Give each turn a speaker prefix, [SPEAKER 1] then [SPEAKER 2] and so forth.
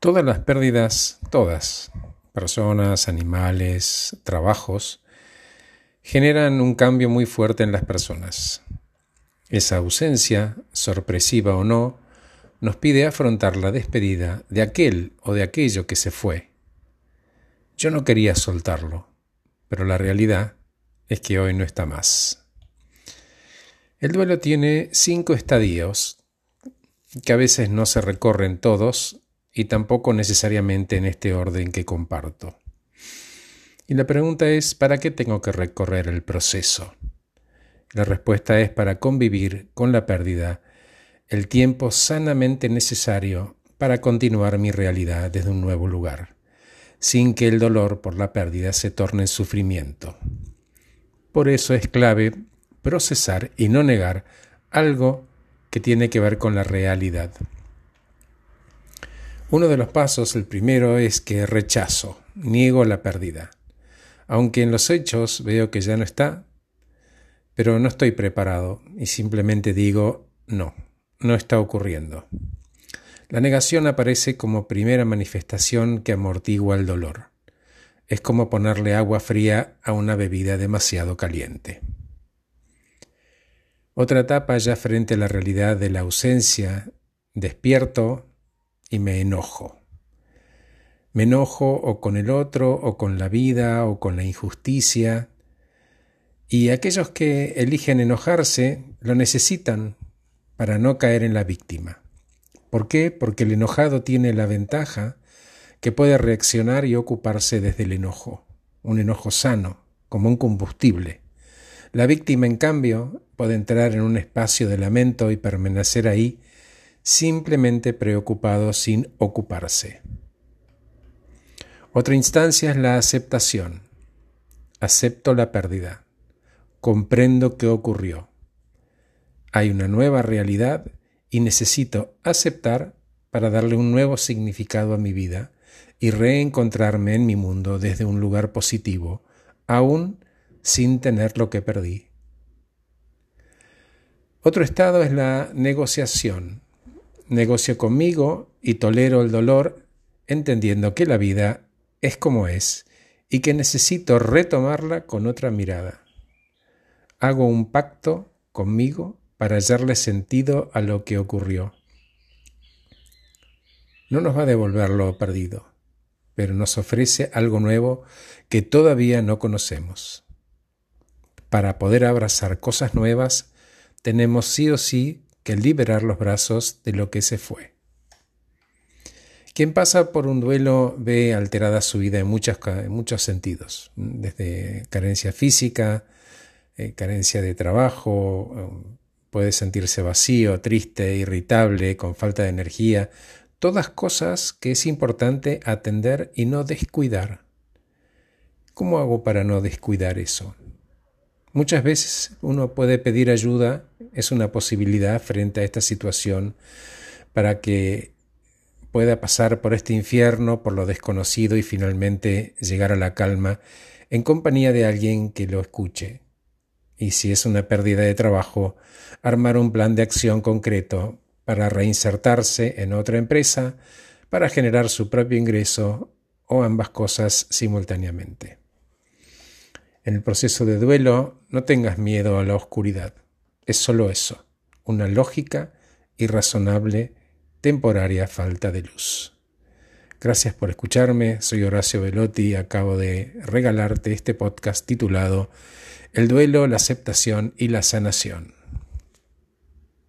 [SPEAKER 1] Todas las pérdidas, todas, personas, animales, trabajos, generan un cambio muy fuerte en las personas. Esa ausencia, sorpresiva o no, nos pide afrontar la despedida de aquel o de aquello que se fue. Yo no quería soltarlo, pero la realidad es que hoy no está más. El duelo tiene cinco estadios que a veces no se recorren todos y tampoco necesariamente en este orden que comparto. Y la pregunta es, ¿para qué tengo que recorrer el proceso? La respuesta es para convivir con la pérdida el tiempo sanamente necesario para continuar mi realidad desde un nuevo lugar, sin que el dolor por la pérdida se torne en sufrimiento. Por eso es clave procesar y no negar algo que tiene que ver con la realidad. Uno de los pasos, el primero, es que rechazo, niego la pérdida. Aunque en los hechos veo que ya no está, pero no estoy preparado y simplemente digo no, no está ocurriendo. La negación aparece como primera manifestación que amortigua el dolor. Es como ponerle agua fría a una bebida demasiado caliente. Otra etapa ya frente a la realidad de la ausencia, despierto y me enojo. Me enojo o con el otro, o con la vida, o con la injusticia. Y aquellos que eligen enojarse lo necesitan para no caer en la víctima. ¿Por qué? Porque el enojado tiene la ventaja que puede reaccionar y ocuparse desde el enojo, un enojo sano, como un combustible. La víctima, en cambio, puede entrar en un espacio de lamento y permanecer ahí simplemente preocupado sin ocuparse. Otra instancia es la aceptación. Acepto la pérdida. Comprendo qué ocurrió. Hay una nueva realidad y necesito aceptar para darle un nuevo significado a mi vida y reencontrarme en mi mundo desde un lugar positivo, aún sin tener lo que perdí. Otro estado es la negociación negocio conmigo y tolero el dolor, entendiendo que la vida es como es y que necesito retomarla con otra mirada. Hago un pacto conmigo para hallarle sentido a lo que ocurrió. No nos va a devolver lo perdido, pero nos ofrece algo nuevo que todavía no conocemos. Para poder abrazar cosas nuevas, tenemos sí o sí que liberar los brazos de lo que se fue. Quien pasa por un duelo ve alterada su vida en, muchos sentidos, desde carencia física, eh, carencia de trabajo, um, puede sentirse vacío, triste, irritable, con falta de energía, todas cosas que es importante atender y no descuidar. ¿Cómo hago para no descuidar eso? Muchas veces uno puede pedir ayuda, es una posibilidad frente a esta situación para que pueda pasar por este infierno, por lo desconocido y finalmente llegar a la calma en compañía de alguien que lo escuche. Y si es una pérdida de trabajo, armar un plan de acción concreto para reinsertarse en otra empresa, para generar su propio ingreso o ambas cosas simultáneamente. En el proceso de duelo no tengas miedo a la oscuridad. Es solo eso, una lógica y razonable temporaria falta de luz. Gracias por escucharme, soy Horacio Velotti y acabo de regalarte este podcast titulado El duelo, la aceptación y la sanación.